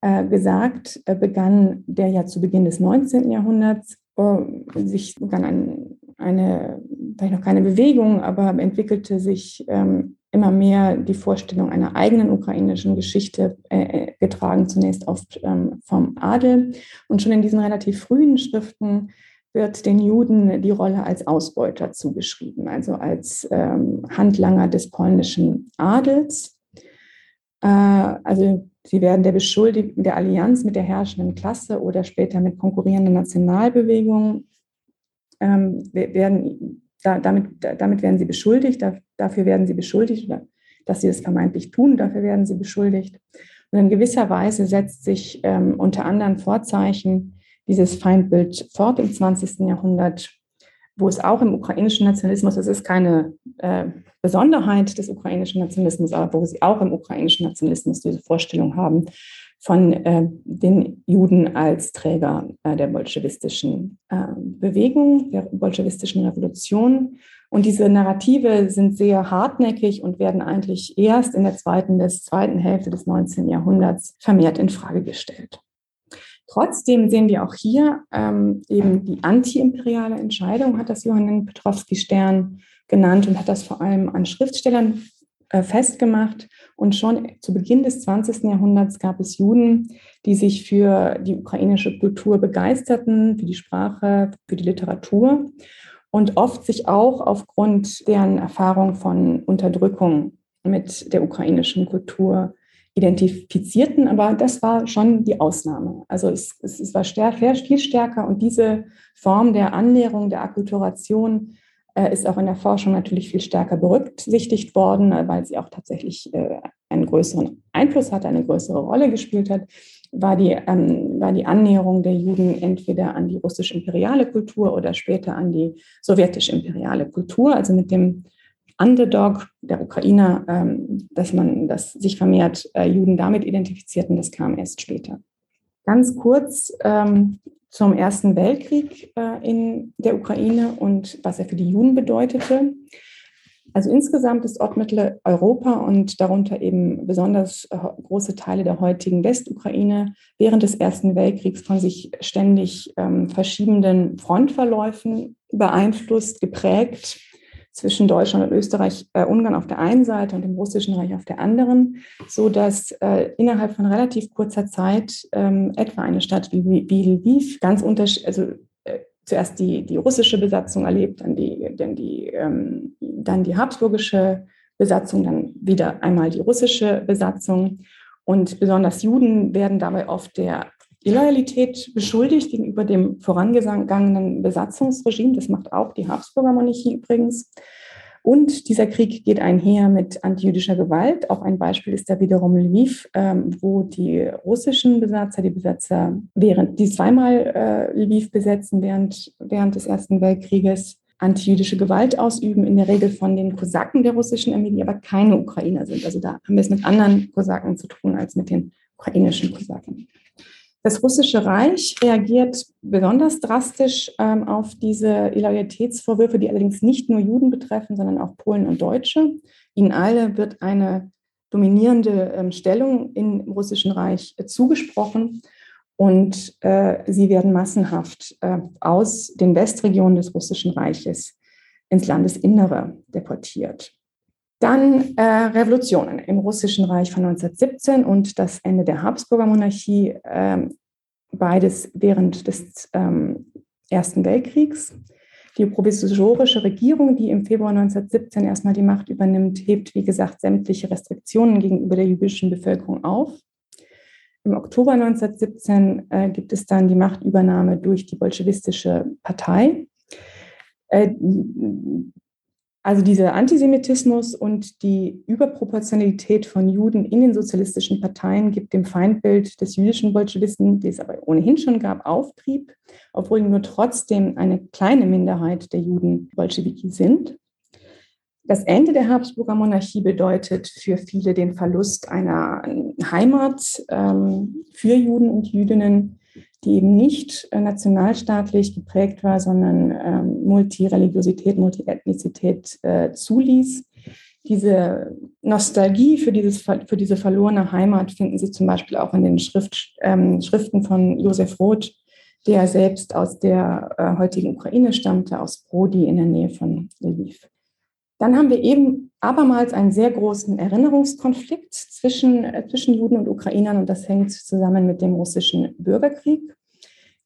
äh, gesagt, äh, begann der ja zu Beginn des 19. Jahrhunderts, äh, sich begann ein, eine, vielleicht noch keine Bewegung, aber entwickelte sich ähm, immer mehr die Vorstellung einer eigenen ukrainischen Geschichte, äh, äh, getragen zunächst oft ähm, vom Adel. Und schon in diesen relativ frühen Schriften wird den Juden die Rolle als Ausbeuter zugeschrieben, also als ähm, Handlanger des polnischen Adels. Äh, also sie werden der Beschuldigten der Allianz mit der herrschenden Klasse oder später mit konkurrierenden Nationalbewegungen ähm, werden, da, damit, damit werden sie beschuldigt, da, dafür werden sie beschuldigt, dass sie das vermeintlich tun, dafür werden sie beschuldigt. Und in gewisser Weise setzt sich ähm, unter anderen Vorzeichen dieses Feindbild fort im 20. Jahrhundert, wo es auch im ukrainischen Nationalismus, es ist keine äh, Besonderheit des ukrainischen Nationalismus, aber wo sie auch im ukrainischen Nationalismus diese Vorstellung haben von äh, den Juden als Träger äh, der bolschewistischen äh, Bewegung, der bolschewistischen Revolution. Und diese Narrative sind sehr hartnäckig und werden eigentlich erst in der zweiten, des zweiten Hälfte des 19. Jahrhunderts vermehrt in Frage gestellt. Trotzdem sehen wir auch hier ähm, eben die antiimperiale Entscheidung, hat das Johann Petrowski-Stern genannt und hat das vor allem an Schriftstellern äh, festgemacht. Und schon zu Beginn des 20. Jahrhunderts gab es Juden, die sich für die ukrainische Kultur begeisterten, für die Sprache, für die Literatur und oft sich auch aufgrund deren Erfahrung von Unterdrückung mit der ukrainischen Kultur identifizierten, aber das war schon die Ausnahme. Also es, es, es war stärker, viel stärker und diese Form der Annäherung, der Akkulturation äh, ist auch in der Forschung natürlich viel stärker berücksichtigt worden, äh, weil sie auch tatsächlich äh, einen größeren Einfluss hatte, eine größere Rolle gespielt hat, war die, ähm, war die Annäherung der Juden entweder an die russisch-imperiale Kultur oder später an die sowjetisch-imperiale Kultur, also mit dem Underdog der Ukrainer, ähm, dass man, dass sich vermehrt äh, Juden damit identifizierten, das kam erst später. Ganz kurz ähm, zum Ersten Weltkrieg äh, in der Ukraine und was er für die Juden bedeutete. Also insgesamt ist Ostmitteleuropa und darunter eben besonders äh, große Teile der heutigen Westukraine während des Ersten Weltkriegs von sich ständig ähm, verschiebenden Frontverläufen beeinflusst, geprägt zwischen Deutschland und Österreich, äh, Ungarn auf der einen Seite und dem Russischen Reich auf der anderen, so dass äh, innerhalb von relativ kurzer Zeit ähm, etwa eine Stadt wie, wie Lviv ganz unterschiedlich, also äh, zuerst die, die russische Besatzung erlebt, dann die, dann die, ähm, dann die habsburgische Besatzung, dann wieder einmal die russische Besatzung. Und besonders Juden werden dabei oft der Illoyalität beschuldigt gegenüber dem vorangegangenen Besatzungsregime. Das macht auch die Habsburger Monarchie übrigens. Und dieser Krieg geht einher mit antijüdischer Gewalt. Auch ein Beispiel ist da wiederum Lviv, ähm, wo die russischen Besatzer, die Besatzer, während die zweimal äh, Lviv besetzen während, während des Ersten Weltkrieges, antijüdische Gewalt ausüben, in der Regel von den Kosaken der russischen Armee, die aber keine Ukrainer sind. Also da haben wir es mit anderen Kosaken zu tun als mit den ukrainischen Kosaken. Das Russische Reich reagiert besonders drastisch ähm, auf diese Illoyalitätsvorwürfe, die allerdings nicht nur Juden betreffen, sondern auch Polen und Deutsche. Ihnen alle wird eine dominierende ähm, Stellung im Russischen Reich äh, zugesprochen und äh, sie werden massenhaft äh, aus den Westregionen des Russischen Reiches ins Landesinnere deportiert. Dann äh, Revolutionen im Russischen Reich von 1917 und das Ende der Habsburger Monarchie, äh, beides während des ähm, Ersten Weltkriegs. Die provisorische Regierung, die im Februar 1917 erstmal die Macht übernimmt, hebt, wie gesagt, sämtliche Restriktionen gegenüber der jüdischen Bevölkerung auf. Im Oktober 1917 äh, gibt es dann die Machtübernahme durch die bolschewistische Partei. Äh, Also dieser Antisemitismus und die Überproportionalität von Juden in den sozialistischen Parteien gibt dem Feindbild des jüdischen Bolschewisten, die es aber ohnehin schon gab, Auftrieb, obwohl nur trotzdem eine kleine Minderheit der Juden Bolschewiki sind. Das Ende der Habsburger Monarchie bedeutet für viele den Verlust einer Heimat ähm, für Juden und Jüdinnen, die eben nicht äh, nationalstaatlich geprägt war, sondern ähm, Multireligiosität, Multiethnizität äh, zuließ. Diese Nostalgie für, dieses, für diese verlorene Heimat finden Sie zum Beispiel auch in den Schrift, ähm, Schriften von Josef Roth, der selbst aus der äh, heutigen Ukraine stammte, aus Brody in der Nähe von Lviv. Dann haben wir eben abermals einen sehr großen Erinnerungskonflikt zwischen, äh, zwischen Juden und Ukrainern und das hängt zusammen mit dem russischen Bürgerkrieg.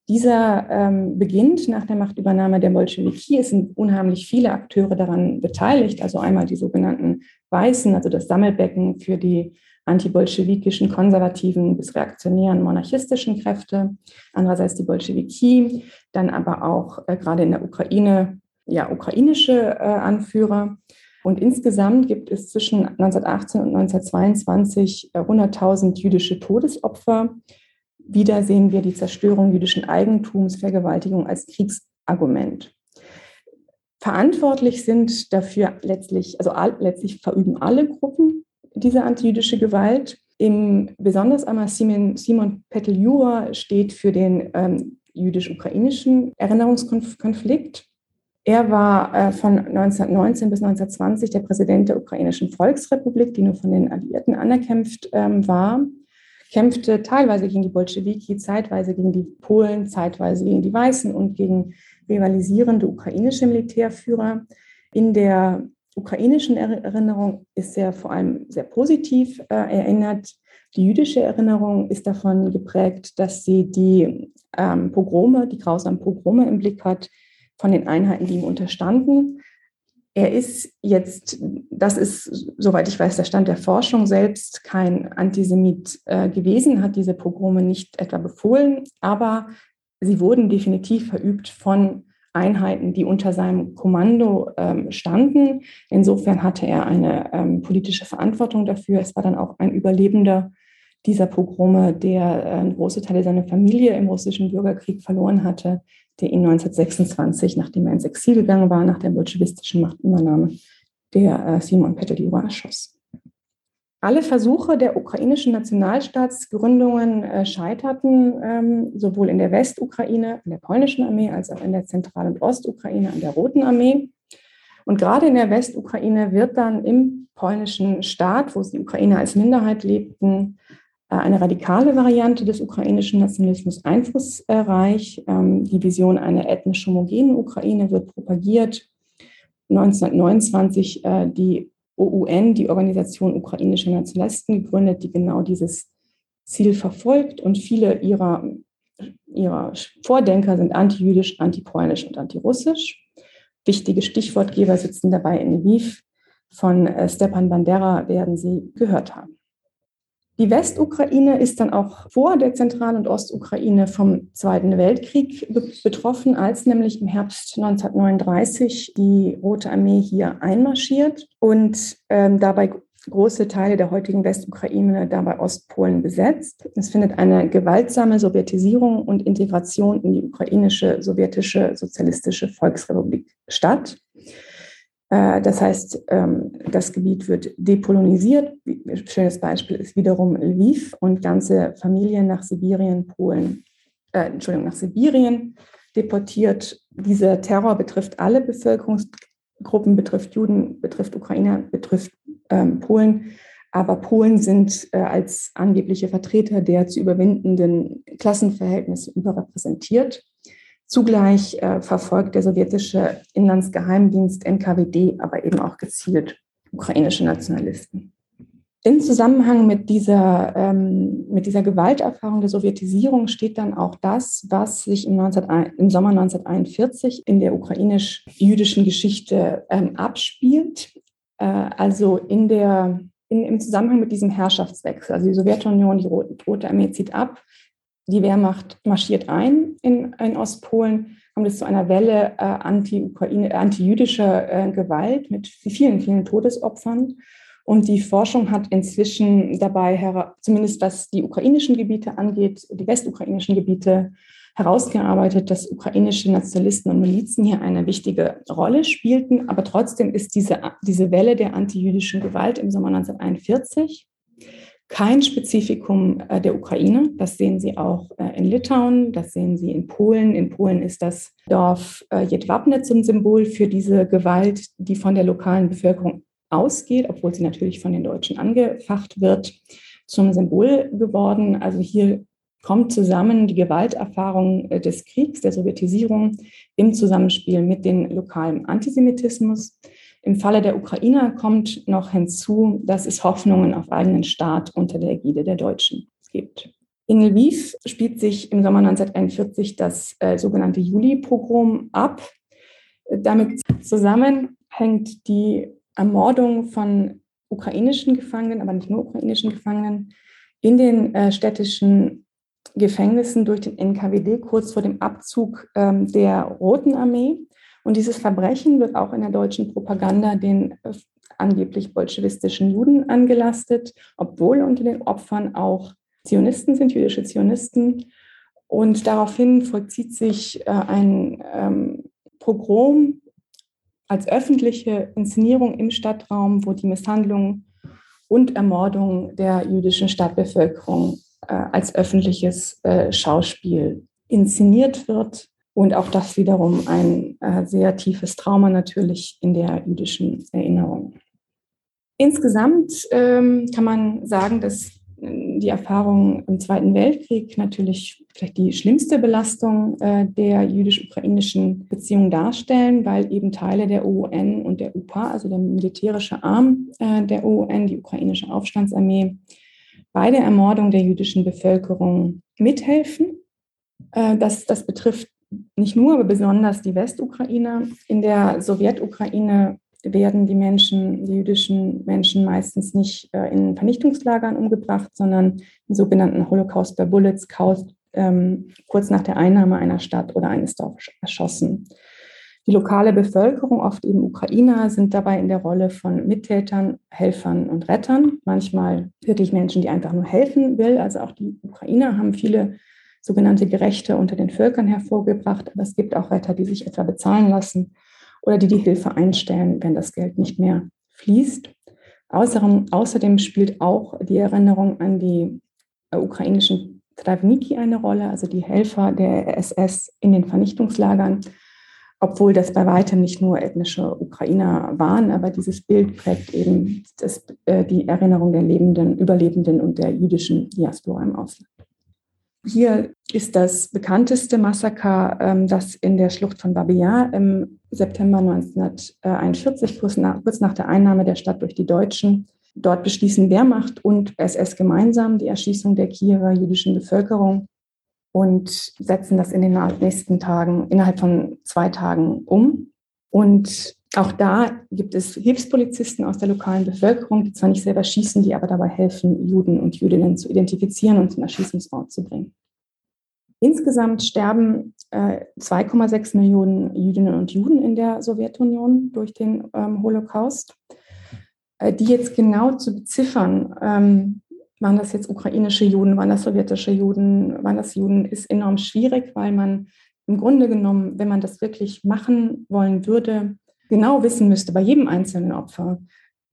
Dieser ähm, beginnt nach der Machtübernahme der Bolschewiki. Es sind unheimlich viele Akteure daran beteiligt, also einmal die sogenannten Weißen, also das Sammelbecken für die antibolschewikischen, konservativen bis reaktionären monarchistischen Kräfte, andererseits die Bolschewiki, dann aber auch äh, gerade in der Ukraine ja, ukrainische äh, Anführer. Und insgesamt gibt es zwischen 1918 und 1922 äh, 100.000 jüdische Todesopfer. Wieder sehen wir die Zerstörung jüdischen Eigentums, Vergewaltigung als Kriegsargument. Verantwortlich sind dafür letztlich, also letztlich verüben alle Gruppen diese antijüdische Gewalt. Im, besonders einmal Simon, Simon Peteljura steht für den ähm, jüdisch-ukrainischen Erinnerungskonflikt. Er war äh, von 1919 bis 1920 der Präsident der Ukrainischen Volksrepublik, die nur von den Alliierten anerkämpft ähm, war, kämpfte teilweise gegen die Bolschewiki, zeitweise gegen die Polen, zeitweise gegen die Weißen und gegen rivalisierende ukrainische Militärführer. In der ukrainischen Erinnerung ist er vor allem sehr positiv äh, erinnert. Die jüdische Erinnerung ist davon geprägt, dass sie die ähm, Pogrome, die grausamen Pogrome im Blick hat, von den Einheiten, die ihm unterstanden. Er ist jetzt, das ist, soweit ich weiß, der Stand der Forschung selbst, kein Antisemit äh, gewesen, hat diese Pogrome nicht etwa befohlen, aber sie wurden definitiv verübt von Einheiten, die unter seinem Kommando ähm, standen. Insofern hatte er eine ähm, politische Verantwortung dafür. Es war dann auch ein Überlebender dieser Pogrome, der äh, große Teile seiner Familie im russischen Bürgerkrieg verloren hatte, der ihn 1926, nachdem er ins Exil gegangen war, nach der bolschewistischen Machtübernahme, der äh, Simon Peteljura erschoss. Alle Versuche der ukrainischen Nationalstaatsgründungen äh, scheiterten, ähm, sowohl in der Westukraine, in der polnischen Armee, als auch in der Zentral- und Ostukraine, an der Roten Armee. Und gerade in der Westukraine wird dann im polnischen Staat, wo die Ukrainer als Minderheit lebten, eine radikale Variante des ukrainischen Nationalismus einflussreich. Ähm, die Vision einer ethnisch homogenen Ukraine wird propagiert. 1929 äh, die OUN, die Organisation ukrainischer Nationalisten, gegründet, die genau dieses Ziel verfolgt. Und viele ihrer, ihrer Vordenker sind antijüdisch, antipolnisch und antirussisch. Wichtige Stichwortgeber sitzen dabei in Lviv. Von äh, Stepan Bandera werden Sie gehört haben. Die Westukraine ist dann auch vor der Zentral- und Ostukraine vom Zweiten Weltkrieg betroffen, als nämlich im Herbst 1939 die Rote Armee hier einmarschiert und ähm, dabei große Teile der heutigen Westukraine, dabei Ostpolen besetzt. Es findet eine gewaltsame Sowjetisierung und Integration in die ukrainische sowjetische sozialistische Volksrepublik statt. Äh, das heißt, ähm, das Gebiet wird depolonisiert. Ein schönes Beispiel ist wiederum Lviv und ganze Familien nach Sibirien, Polen, äh, Entschuldigung, nach Sibirien deportiert. Dieser Terror betrifft alle Bevölkerungsgruppen, betrifft Juden, betrifft Ukrainer, betrifft ähm, Polen. Aber Polen sind äh, als angebliche Vertreter der zu überwindenden Klassenverhältnisse überrepräsentiert. Zugleich äh, verfolgt der sowjetische Inlandsgeheimdienst NKWD aber eben auch gezielt ukrainische Nationalisten. Im Zusammenhang mit dieser, ähm, mit dieser Gewalterfahrung der Sowjetisierung steht dann auch das, was sich im, 19, im Sommer 1941 in der ukrainisch-jüdischen Geschichte ähm, abspielt. Äh, also in der, in, im Zusammenhang mit diesem Herrschaftswechsel. Also die Sowjetunion, die Rote Armee zieht ab, die Wehrmacht marschiert ein in, in Ostpolen. kommt es zu einer Welle äh, anti-Ukraine, anti-jüdischer äh, Gewalt mit vielen, vielen Todesopfern. Und die Forschung hat inzwischen dabei, zumindest was die ukrainischen Gebiete angeht, die westukrainischen Gebiete, herausgearbeitet, dass ukrainische Nationalisten und Milizen hier eine wichtige Rolle spielten. Aber trotzdem ist diese, diese Welle der antijüdischen Gewalt im Sommer 1941 kein Spezifikum äh, der Ukraine. Das sehen Sie auch äh, in Litauen, das sehen Sie in Polen. In Polen ist das Dorf äh, Jedwabne zum Symbol für diese Gewalt, die von der lokalen Bevölkerung ausgeht, obwohl sie natürlich von den Deutschen angefacht wird, zum Symbol geworden. Also hier kommt zusammen die Gewalterfahrung des Kriegs, der Sowjetisierung im Zusammenspiel mit dem lokalen Antisemitismus. Im Falle der Ukrainer kommt noch hinzu, dass es Hoffnungen auf eigenen Staat unter der Ägide der Deutschen gibt. In Lviv spielt sich im Sommer 1941 das äh, sogenannte Juli-Pogrom ab. Damit zusammen hängt die Ermordung von ukrainischen Gefangenen, aber nicht nur ukrainischen Gefangenen, in den äh, städtischen Gefängnissen durch den NKWD kurz vor dem Abzug ähm, der Roten Armee. Und dieses Verbrechen wird auch in der deutschen Propaganda den äh, angeblich bolschewistischen Juden angelastet, obwohl unter den Opfern auch Zionisten sind, jüdische Zionisten. Und daraufhin vollzieht sich äh, ein ähm, Pogrom als öffentliche Inszenierung im Stadtraum, wo die Misshandlung und Ermordung der jüdischen Stadtbevölkerung äh, als öffentliches Schauspiel inszeniert wird und auch das wiederum ein äh, sehr tiefes Trauma natürlich in der jüdischen Erinnerung. Insgesamt ähm, kann man sagen, dass äh, die Erfahrungen im Zweiten Weltkrieg natürlich vielleicht die schlimmste Belastung äh, der jüdisch-ukrainischen Beziehungen darstellen, weil eben Teile der OUN und der UPA, also der militärische Arm äh, der OUN, die ukrainische Aufstandsarmee, bei der Ermordung der jüdischen Bevölkerung mithelfen. Äh, das, das betrifft nicht nur, aber besonders die Westukraine. In der Sowjetukraine werden die Menschen, die jüdischen Menschen meistens nicht äh, in Vernichtungslagern umgebracht, sondern in sogenannten Holocaust by Bullets, ähm, kurz nach der Einnahme einer Stadt oder eines Dorfes erschossen. Die lokale Bevölkerung, oft eben Ukrainer, sind dabei in der Rolle von Mittätern, Helfern und Rettern. Manchmal wirklich Menschen, die einfach nur helfen will. Also auch die Ukrainer haben viele sogenannte Gerechte unter den Völkern hervorgebracht. Aber es gibt auch Retter, die sich etwa bezahlen lassen oder die die Hilfe einstellen, wenn das Geld nicht mehr fließt. Außerdem, außerdem spielt auch die Erinnerung an die äh, ukrainischen Travniki eine Rolle, also die Helfer der SS in den Vernichtungslagern, obwohl das bei weitem nicht nur ethnische Ukrainer waren, aber dieses Bild prägt eben das, äh, die Erinnerung der lebenden, Überlebenden und der jüdischen Diaspora im Ausland. Hier ist das bekannteste Massaker, ähm, das in der Schlucht von Babillard im September 1941, kurz nach, kurz nach der Einnahme der Stadt durch die Deutschen, Dort beschließen Wehrmacht und SS gemeinsam die Erschießung der Kiewer jüdischen Bevölkerung und setzen das in den nächsten Tagen, innerhalb von zwei Tagen um. Und auch da gibt es Hilfspolizisten aus der lokalen Bevölkerung, die zwar nicht selber schießen, die aber dabei helfen, Juden und Jüdinnen zu identifizieren und zum Erschießungsort zu bringen. Insgesamt sterben äh, 2,6 Millionen Jüdinnen und Juden in der Sowjetunion durch den ähm, Holocaust. Äh, die jetzt genau zu beziffern, ähm, waren das jetzt ukrainische Juden, waren das sowjetische Juden, waren das Juden, ist enorm schwierig, weil man im Grunde genommen, wenn man das wirklich machen wollen würde, genau wissen müsste bei jedem einzelnen Opfer,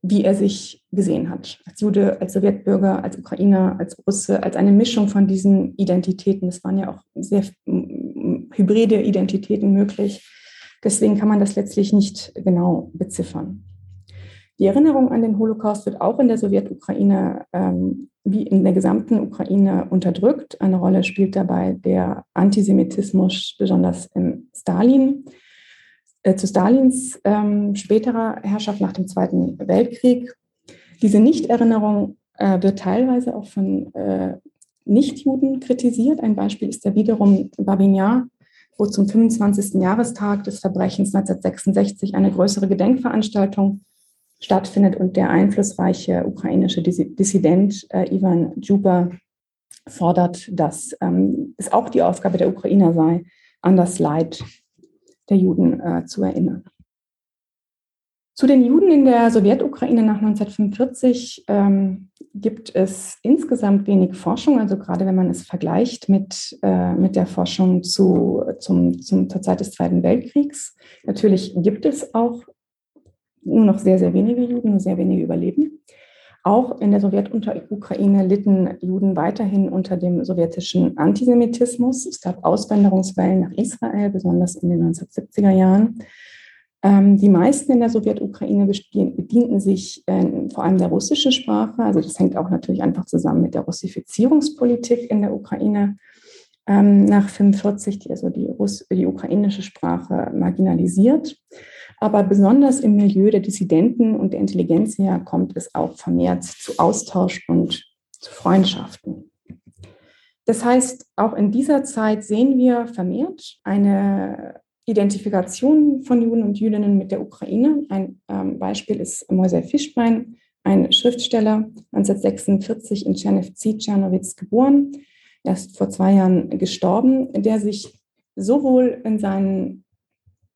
wie er sich gesehen hat. Als Jude, als Sowjetbürger, als Ukrainer, als Russe, als eine Mischung von diesen Identitäten. Es waren ja auch sehr hybride Identitäten möglich. Deswegen kann man das letztlich nicht genau beziffern. Die Erinnerung an den Holocaust wird auch in der Sowjetukraine ähm, wie in der gesamten Ukraine unterdrückt. Eine Rolle spielt dabei der Antisemitismus, besonders im Stalin äh, zu Stalins ähm, späterer Herrschaft nach dem Zweiten Weltkrieg. Diese Nichterinnerung äh, wird teilweise auch von äh, Nichtjuden kritisiert. Ein Beispiel ist ja wiederum Babinjar, wo zum 25. Jahrestag des Verbrechens 1966 eine größere Gedenkveranstaltung stattfindet und der einflussreiche ukrainische Dissident äh, Ivan Djuba fordert, dass ähm, es auch die Aufgabe der Ukrainer sei, an das Leid der Juden äh, zu erinnern. Zu den Juden in der Sowjetukraine nach 1945 ähm, gibt es insgesamt wenig Forschung, also gerade wenn man es vergleicht mit, äh, mit der Forschung zu, zum, zum, zur Zeit des Zweiten Weltkriegs. Natürlich gibt es auch nur noch sehr, sehr wenige Juden, nur sehr wenige überleben. Auch in der Sowjetukraine litten Juden weiterhin unter dem sowjetischen Antisemitismus. Es gab Auswanderungswellen nach Israel, besonders in den 1970er Jahren. Ähm, die meisten in der Sowjetukraine bedienten sich äh, vor allem der russischen Sprache. Also das hängt auch natürlich einfach zusammen mit der Russifizierungspolitik in der Ukraine ähm, nach 45, die also die, Russ die ukrainische Sprache marginalisiert. Aber besonders im Milieu der Dissidenten und der Intelligenz her kommt es auch vermehrt zu Austausch und zu Freundschaften. Das heißt, auch in dieser Zeit sehen wir vermehrt eine Identifikation von Juden und Jüdinnen mit der Ukraine. Ein ähm, Beispiel ist Moisei Fischbein, ein Schriftsteller, 1946 in Czernowitz geboren. Er ist vor zwei Jahren gestorben, der sich sowohl in seinen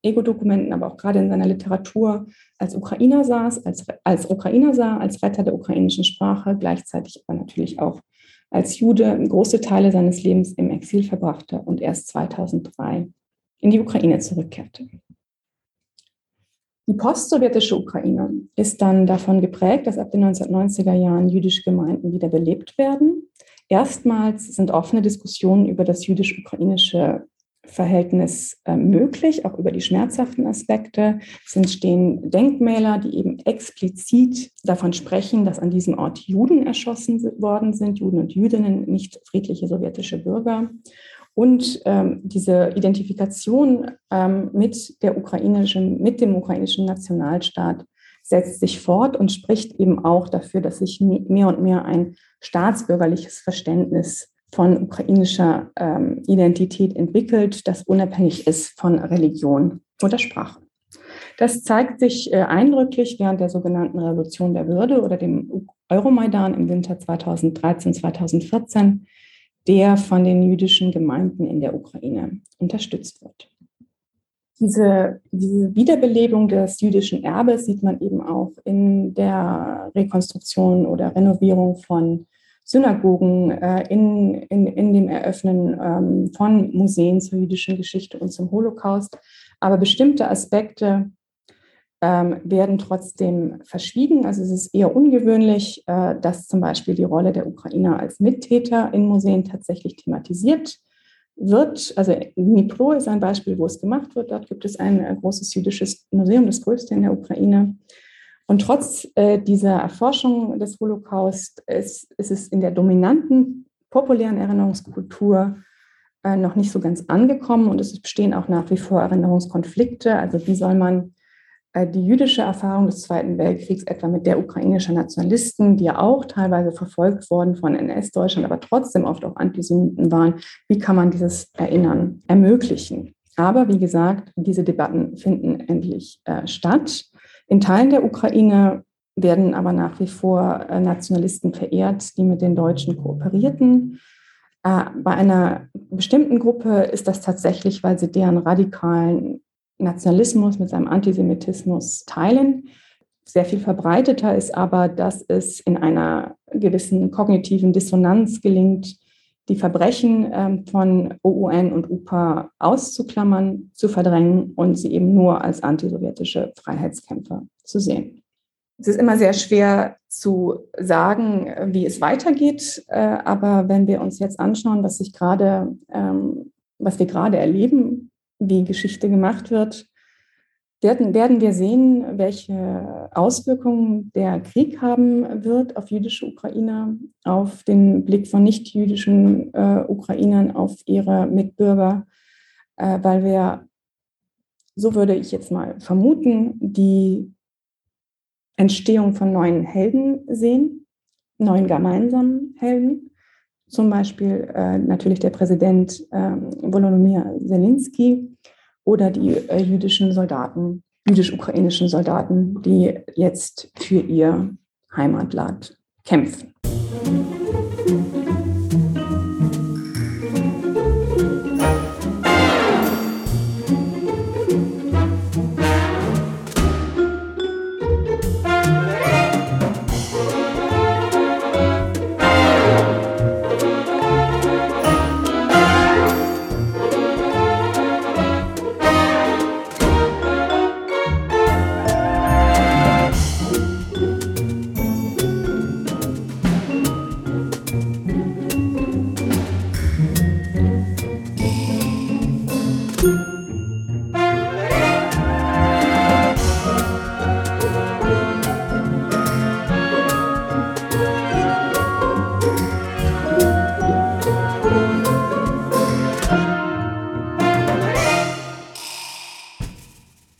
Ego-Dokumenten, aber auch gerade in seiner Literatur als Ukrainer saß, als, als Ukrainer sah, als Retter der ukrainischen Sprache, gleichzeitig aber natürlich auch als Jude große Teile seines Lebens im Exil verbrachte und erst 2003 in die Ukraine zurückkehrte. Die postsowjetische Ukraine ist dann davon geprägt, dass ab den 1990er Jahren jüdische Gemeinden wieder belebt werden. Erstmals sind offene Diskussionen über das jüdisch-ukrainische Verhältnis äh, möglich, auch über die schmerzhaften Aspekte. Es entstehen Denkmäler, die eben explizit davon sprechen, dass an diesem Ort Juden erschossen worden sind, Juden und Jüdinnen, nicht friedliche sowjetische Bürger. Und ähm, diese Identifikation ähm, mit, der ukrainischen, mit dem ukrainischen Nationalstaat setzt sich fort und spricht eben auch dafür, dass sich mehr und mehr ein staatsbürgerliches Verständnis von ukrainischer ähm, Identität entwickelt, das unabhängig ist von Religion oder Sprache. Das zeigt sich äh, eindrücklich während der sogenannten Revolution der Würde oder dem Euromaidan im Winter 2013, 2014, der von den jüdischen Gemeinden in der Ukraine unterstützt wird. Diese, diese Wiederbelebung des jüdischen Erbes sieht man eben auch in der Rekonstruktion oder Renovierung von Synagogen, äh, in, in, in dem Eröffnen ähm, von Museen zur jüdischen Geschichte und zum Holocaust. Aber bestimmte Aspekte ähm, werden trotzdem verschwiegen. Also es ist eher ungewöhnlich, äh, dass zum Beispiel die Rolle der Ukrainer als Mittäter in Museen tatsächlich thematisiert wird. Also Dnipro ist ein Beispiel, wo es gemacht wird. Dort gibt es ein äh, großes jüdisches Museum, das größte in der Ukraine. Und trotz äh, dieser Erforschung des Holocaust ist, ist, es in der dominanten populären Erinnerungskultur äh, noch nicht so ganz angekommen und es bestehen auch nach wie vor Erinnerungskonflikte. Also wie soll man äh, die jüdische Erfahrung des Zweiten Weltkriegs etwa mit der ukrainischen Nationalisten, die ja auch teilweise verfolgt worden von NS-Deutschland, aber trotzdem oft auch Antisemiten waren, wie kann man dieses Erinnern ermöglichen? Aber wie gesagt, diese Debatten finden endlich äh, statt. In Teilen der Ukraine werden aber nach wie vor äh, Nationalisten verehrt, die mit den Deutschen kooperierten. Äh, bei einer bestimmten Gruppe ist das tatsächlich, weil sie deren radikalen Nationalismus mit seinem Antisemitismus teilen. Sehr viel verbreiteter ist aber, dass es in einer gewissen kognitiven Dissonanz gelingt, die Verbrechen ähm, von OUN und UPA auszuklammern, zu verdrängen und sie eben nur als antisowjetische Freiheitskämpfer zu sehen. Es ist immer sehr schwer zu sagen, wie es weitergeht, äh, aber wenn wir uns jetzt anschauen, was sich gerade, ähm, was wir gerade erleben, wie Geschichte gemacht wird, werden, werden wir sehen, welche Auswirkungen der Krieg haben wird auf jüdische Ukrainer, auf den Blick von nicht-jüdischen äh, Ukrainern auf ihre Mitbürger, äh, weil wir, so würde ich jetzt mal vermuten, die Entstehung von neuen Helden sehen, neuen gemeinsamen Helden. Zum Beispiel äh, natürlich der Präsident äh, Volodymyr Zelensky, oder die äh, jüdischen Soldaten, jüdisch-ukrainischen Soldaten, die jetzt für ihr Heimatland kämpfen.